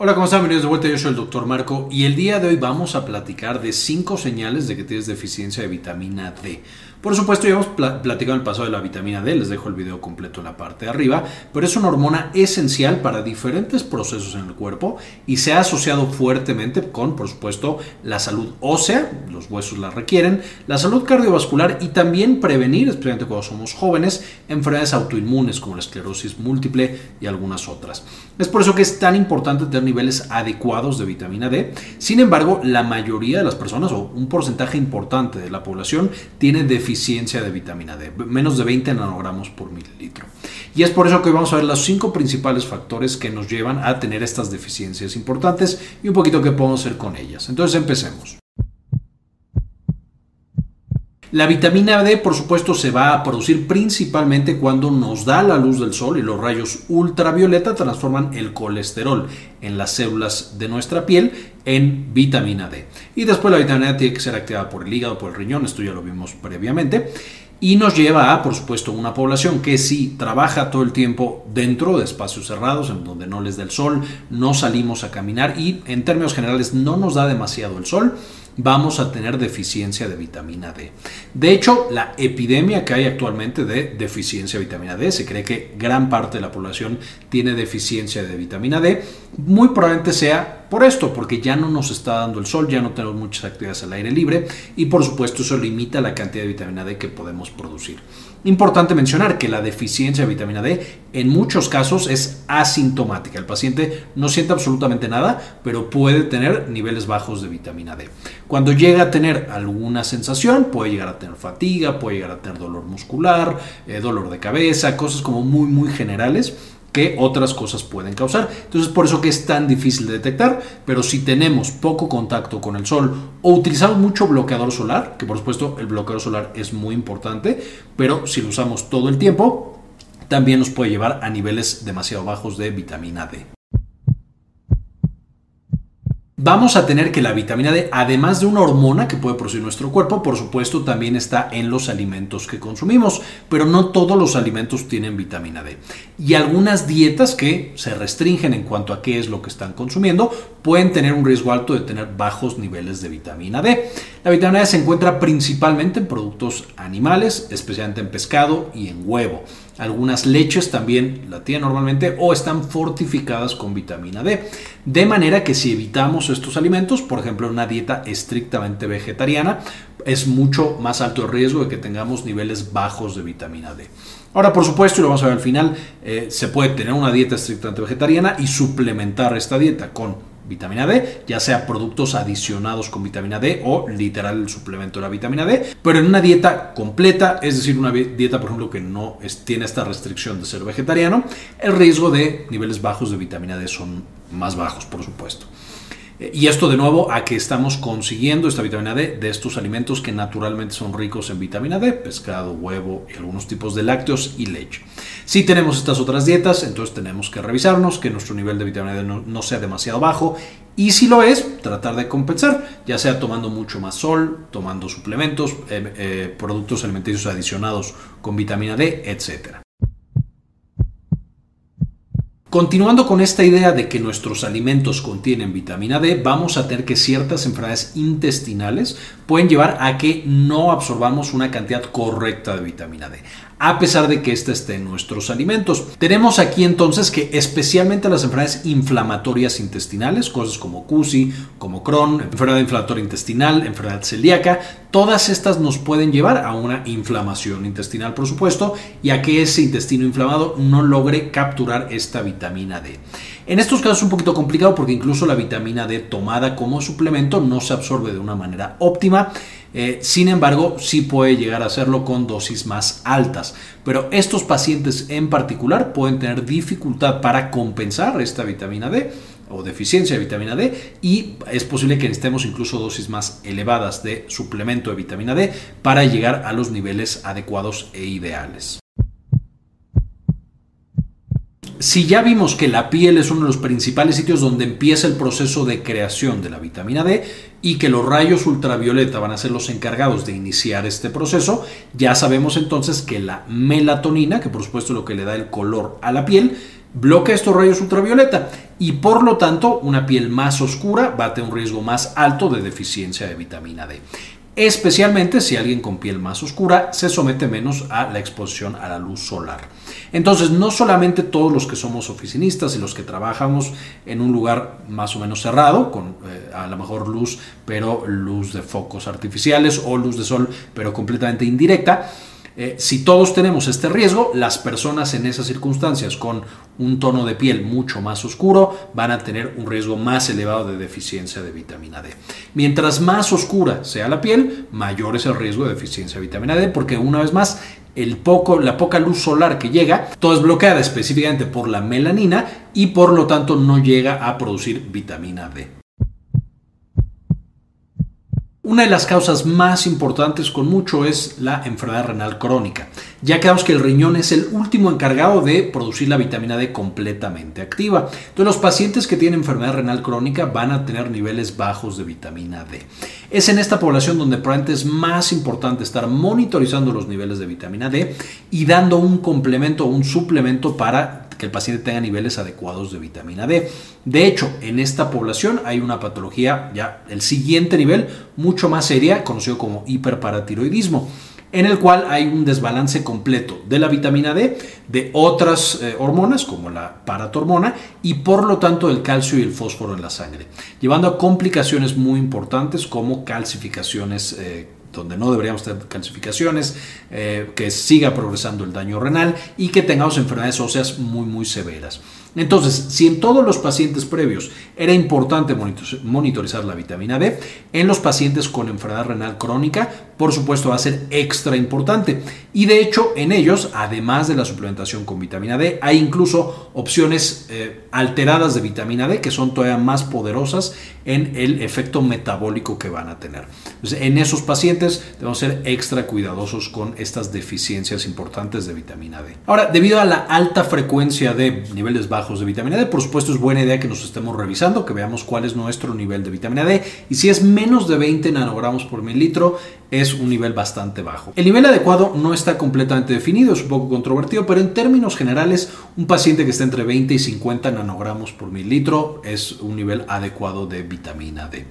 Hola, ¿cómo están? Bienvenidos de vuelta. Yo soy el doctor Marco y el día de hoy vamos a platicar de cinco señales de que tienes deficiencia de vitamina D. Por supuesto, ya hemos platicado en el pasado de la vitamina D, les dejo el video completo en la parte de arriba, pero es una hormona esencial para diferentes procesos en el cuerpo y se ha asociado fuertemente con, por supuesto, la salud ósea, los huesos la requieren, la salud cardiovascular y también prevenir, especialmente cuando somos jóvenes, enfermedades autoinmunes como la esclerosis múltiple y algunas otras. Es por eso que es tan importante tener niveles adecuados de vitamina D. Sin embargo, la mayoría de las personas, o un porcentaje importante de la población, tiene deficiencia de vitamina D, menos de 20 nanogramos por mililitro. Y es por eso que hoy vamos a ver los cinco principales factores que nos llevan a tener estas deficiencias importantes y un poquito qué podemos hacer con ellas. Entonces empecemos. La vitamina D, por supuesto, se va a producir principalmente cuando nos da la luz del sol y los rayos ultravioleta transforman el colesterol en las células de nuestra piel en vitamina D. Y después la vitamina D tiene que ser activada por el hígado, por el riñón, esto ya lo vimos previamente. Y nos lleva a, por supuesto, una población que si trabaja todo el tiempo dentro de espacios cerrados, en donde no les da el sol, no salimos a caminar y en términos generales no nos da demasiado el sol, vamos a tener deficiencia de vitamina D. De hecho, la epidemia que hay actualmente de deficiencia de vitamina D, se cree que gran parte de la población tiene deficiencia de vitamina D, muy probablemente sea por esto, porque ya no nos está dando el sol, ya no tenemos muchas actividades al aire libre y por supuesto eso limita la cantidad de vitamina D que podemos producir. Importante mencionar que la deficiencia de vitamina D en muchos casos es asintomática. El paciente no siente absolutamente nada, pero puede tener niveles bajos de vitamina D. Cuando llega a tener alguna sensación, puede llegar a tener fatiga, puede llegar a tener dolor muscular, eh, dolor de cabeza, cosas como muy, muy generales que otras cosas pueden causar. Entonces, por eso que es tan difícil de detectar, pero si tenemos poco contacto con el sol o utilizamos mucho bloqueador solar, que por supuesto el bloqueador solar es muy importante, pero si lo usamos todo el tiempo, también nos puede llevar a niveles demasiado bajos de vitamina D vamos a tener que la vitamina D, además de una hormona que puede producir nuestro cuerpo, por supuesto también está en los alimentos que consumimos, pero no todos los alimentos tienen vitamina D. Y algunas dietas que se restringen en cuanto a qué es lo que están consumiendo pueden tener un riesgo alto de tener bajos niveles de vitamina D. La vitamina D se encuentra principalmente en productos animales, especialmente en pescado y en huevo. Algunas leches también la tienen normalmente o están fortificadas con vitamina D. De manera que si evitamos estos alimentos, por ejemplo, una dieta estrictamente vegetariana, es mucho más alto el riesgo de que tengamos niveles bajos de vitamina D. Ahora, por supuesto, y lo vamos a ver al final, eh, se puede tener una dieta estrictamente vegetariana y suplementar esta dieta con vitamina D, ya sea productos adicionados con vitamina D o literal el suplemento de la vitamina D, pero en una dieta completa, es decir, una dieta, por ejemplo, que no tiene esta restricción de ser vegetariano, el riesgo de niveles bajos de vitamina D son más bajos, por supuesto. Y esto de nuevo a que estamos consiguiendo esta vitamina D de estos alimentos que naturalmente son ricos en vitamina D, pescado, huevo y algunos tipos de lácteos y leche. Si tenemos estas otras dietas, entonces tenemos que revisarnos que nuestro nivel de vitamina D no, sea demasiado bajo y si lo es, tratar de compensar, ya sea tomando mucho más sol, tomando suplementos, eh, eh, productos alimenticios adicionados con vitamina D, etcétera. Continuando con esta idea de que nuestros alimentos contienen vitamina D, vamos a tener que ciertas enfermedades intestinales pueden llevar a que no absorbamos una cantidad correcta de vitamina D a pesar de que ésta esté en nuestros alimentos. Tenemos aquí entonces que especialmente las enfermedades inflamatorias intestinales, cosas como CUSI, como Crohn, enfermedad inflamatoria intestinal, enfermedad celíaca, todas estas nos pueden llevar a una inflamación intestinal, por supuesto, y a que ese intestino inflamado no logre capturar esta vitamina D. En estos casos es un poquito complicado porque incluso la vitamina D tomada como suplemento no se absorbe de una manera óptima eh, sin embargo, sí puede llegar a hacerlo con dosis más altas. Pero estos pacientes en particular pueden tener dificultad para compensar esta vitamina D o deficiencia de vitamina D y es posible que necesitemos incluso dosis más elevadas de suplemento de vitamina D para llegar a los niveles adecuados e ideales. Si ya vimos que la piel es uno de los principales sitios donde empieza el proceso de creación de la vitamina D y que los rayos ultravioleta van a ser los encargados de iniciar este proceso, ya sabemos entonces que la melatonina, que por supuesto es lo que le da el color a la piel, bloquea estos rayos ultravioleta y por lo tanto una piel más oscura tener un riesgo más alto de deficiencia de vitamina D especialmente si alguien con piel más oscura se somete menos a la exposición a la luz solar. Entonces, no solamente todos los que somos oficinistas y los que trabajamos en un lugar más o menos cerrado, con eh, a lo mejor luz, pero luz de focos artificiales o luz de sol, pero completamente indirecta, eh, si todos tenemos este riesgo, las personas en esas circunstancias con un tono de piel mucho más oscuro van a tener un riesgo más elevado de deficiencia de vitamina D. Mientras más oscura sea la piel, mayor es el riesgo de deficiencia de vitamina D, porque una vez más, el poco, la poca luz solar que llega, todo es bloqueada específicamente por la melanina y por lo tanto no llega a producir vitamina D. Una de las causas más importantes con mucho es la enfermedad renal crónica. Ya quedamos que el riñón es el último encargado de producir la vitamina D completamente activa. Entonces los pacientes que tienen enfermedad renal crónica van a tener niveles bajos de vitamina D. Es en esta población donde probablemente es más importante estar monitorizando los niveles de vitamina D y dando un complemento o un suplemento para que el paciente tenga niveles adecuados de vitamina D. De hecho, en esta población hay una patología, ya el siguiente nivel, mucho más seria, conocido como hiperparatiroidismo en el cual hay un desbalance completo de la vitamina D, de otras eh, hormonas como la paratormona y por lo tanto el calcio y el fósforo en la sangre, llevando a complicaciones muy importantes como calcificaciones eh, donde no deberíamos tener calcificaciones, eh, que siga progresando el daño renal y que tengamos enfermedades óseas muy, muy severas. Entonces, si en todos los pacientes previos era importante monitorizar la vitamina D, en los pacientes con enfermedad renal crónica, por supuesto, va a ser extra importante. Y de hecho, en ellos, además de la suplementación con vitamina D, hay incluso opciones eh, alteradas de vitamina D que son todavía más poderosas en el efecto metabólico que van a tener. en esos pacientes debemos ser extra cuidadosos con estas deficiencias importantes de vitamina D. Ahora, debido a la alta frecuencia de niveles bajos, de vitamina D. Por supuesto, es buena idea que nos estemos revisando, que veamos cuál es nuestro nivel de vitamina D. Y si es menos de 20 nanogramos por mililitro, es un nivel bastante bajo. El nivel adecuado no está completamente definido, es un poco controvertido, pero en términos generales, un paciente que está entre 20 y 50 nanogramos por mililitro es un nivel adecuado de vitamina D.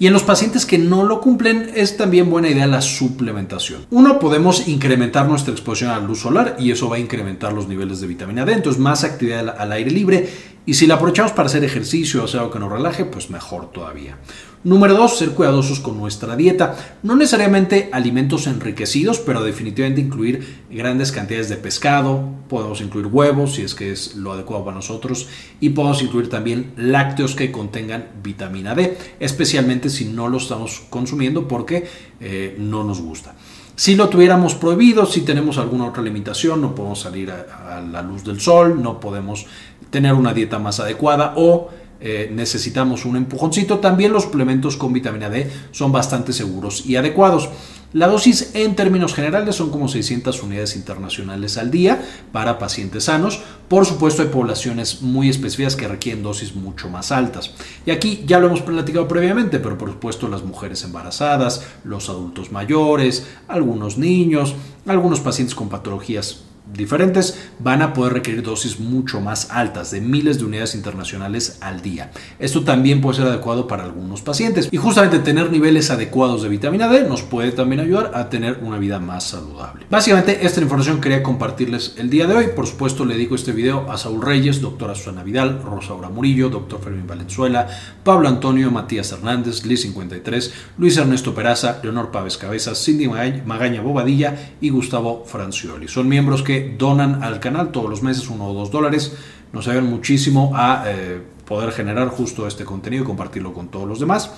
Y en los pacientes que no lo cumplen es también buena idea la suplementación. Uno, podemos incrementar nuestra exposición a la luz solar y eso va a incrementar los niveles de vitamina D. Entonces, más actividad al aire libre. Y si la aprovechamos para hacer ejercicio o hacer algo que nos relaje, pues mejor todavía. Número dos, ser cuidadosos con nuestra dieta. No necesariamente alimentos enriquecidos, pero definitivamente incluir grandes cantidades de pescado. Podemos incluir huevos, si es que es lo adecuado para nosotros. Y podemos incluir también lácteos que contengan vitamina D, especialmente si no lo estamos consumiendo porque eh, no nos gusta. Si lo tuviéramos prohibido, si tenemos alguna otra limitación, no podemos salir a la luz del sol, no podemos tener una dieta más adecuada o eh, necesitamos un empujoncito, también los suplementos con vitamina D son bastante seguros y adecuados. La dosis en términos generales son como 600 unidades internacionales al día para pacientes sanos. Por supuesto hay poblaciones muy específicas que requieren dosis mucho más altas. Y aquí ya lo hemos platicado previamente, pero por supuesto las mujeres embarazadas, los adultos mayores, algunos niños, algunos pacientes con patologías diferentes van a poder requerir dosis mucho más altas, de miles de unidades internacionales al día. Esto también puede ser adecuado para algunos pacientes. Y justamente tener niveles adecuados de vitamina D nos puede también ayudar a tener una vida más saludable. Básicamente esta información quería compartirles el día de hoy. Por supuesto le dedico este video a Saúl Reyes, doctora Susana Vidal, Rosaura Murillo, doctor Fermín Valenzuela, Pablo Antonio, Matías Hernández, Liz 53, Luis Ernesto Peraza, Leonor Pávez Cabezas, Cindy Magaña Bobadilla y Gustavo Francioli. Son miembros donan al canal todos los meses, uno o dos dólares. Nos ayudan muchísimo a eh, poder generar justo este contenido y compartirlo con todos los demás.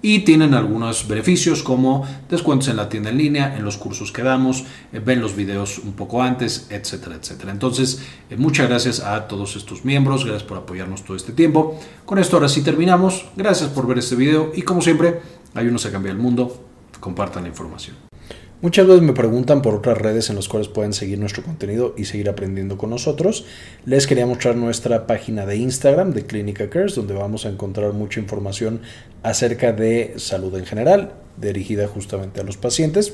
Y tienen algunos beneficios como descuentos en la tienda en línea, en los cursos que damos, eh, ven los videos un poco antes, etcétera, etcétera. Entonces, eh, muchas gracias a todos estos miembros, gracias por apoyarnos todo este tiempo. Con esto ahora sí terminamos. Gracias por ver este video y como siempre, ayúdenos a cambiar el mundo. Compartan la información. Muchas veces me preguntan por otras redes en las cuales pueden seguir nuestro contenido y seguir aprendiendo con nosotros. Les quería mostrar nuestra página de Instagram de Clínica Cares, donde vamos a encontrar mucha información acerca de salud en general, dirigida justamente a los pacientes.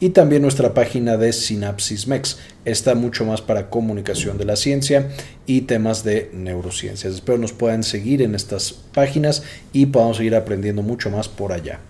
y también nuestra página de Synapsis Mex. Está mucho más para comunicación de la ciencia y temas de neurociencias. Espero nos puedan seguir en estas páginas y podamos seguir aprendiendo mucho más por allá.